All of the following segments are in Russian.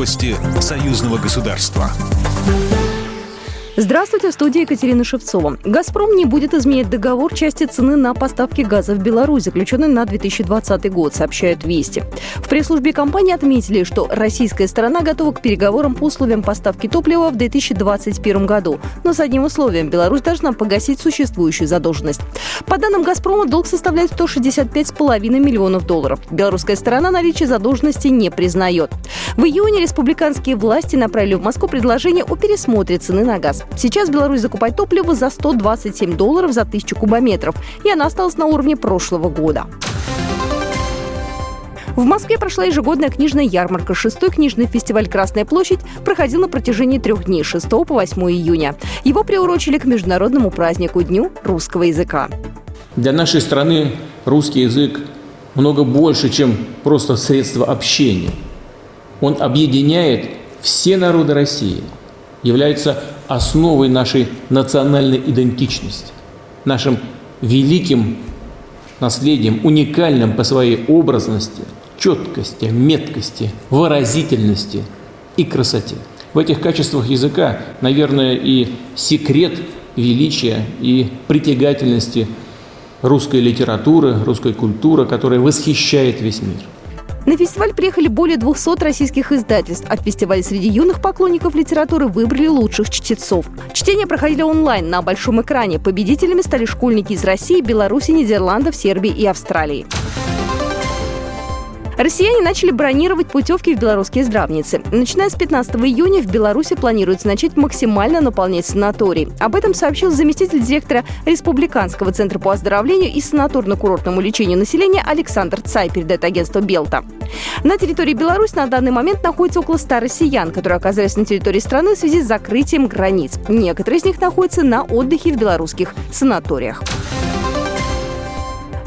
Новости союзного государства. Здравствуйте, в студии Екатерина Шевцова. «Газпром» не будет изменять договор части цены на поставки газа в Беларусь, заключенный на 2020 год, сообщают «Вести». В пресс-службе компании отметили, что российская сторона готова к переговорам по условиям поставки топлива в 2021 году, но с одним условием – Беларусь должна погасить существующую задолженность. По данным «Газпрома», долг составляет 165,5 миллионов долларов. Белорусская сторона наличие задолженности не признает. В июне республиканские власти направили в Москву предложение о пересмотре цены на газ. Сейчас Беларусь закупает топливо за 127 долларов за тысячу кубометров, и она осталась на уровне прошлого года. В Москве прошла ежегодная книжная ярмарка. Шестой книжный фестиваль «Красная площадь» проходил на протяжении трех дней, 6 по 8 июня. Его приурочили к международному празднику Дню русского языка. Для нашей страны русский язык много больше, чем просто средство общения. Он объединяет все народы России, является основой нашей национальной идентичности, нашим великим наследием, уникальным по своей образности, четкости, меткости, выразительности и красоте. В этих качествах языка, наверное, и секрет величия и притягательности русской литературы, русской культуры, которая восхищает весь мир. На фестиваль приехали более 200 российских издательств. От фестиваля среди юных поклонников литературы выбрали лучших чтецов. Чтения проходили онлайн на большом экране. Победителями стали школьники из России, Беларуси, Нидерландов, Сербии и Австралии. Россияне начали бронировать путевки в белорусские здравницы. Начиная с 15 июня в Беларуси планируется начать максимально наполнять санаторий. Об этом сообщил заместитель директора Республиканского центра по оздоровлению и санаторно-курортному лечению населения Александр Цай, передает агентство «Белта». На территории Беларуси на данный момент находится около 100 россиян, которые оказались на территории страны в связи с закрытием границ. Некоторые из них находятся на отдыхе в белорусских санаториях.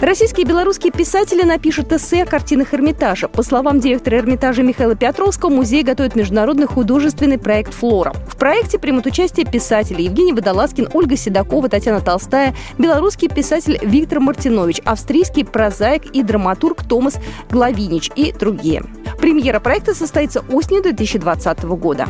Российские и белорусские писатели напишут эссе о картинах Эрмитажа. По словам директора Эрмитажа Михаила Петровского, музей готовит международный художественный проект «Флора». В проекте примут участие писатели Евгений Водолазкин, Ольга Седокова, Татьяна Толстая, белорусский писатель Виктор Мартинович, австрийский прозаик и драматург Томас Главинич и другие. Премьера проекта состоится осенью 2020 года.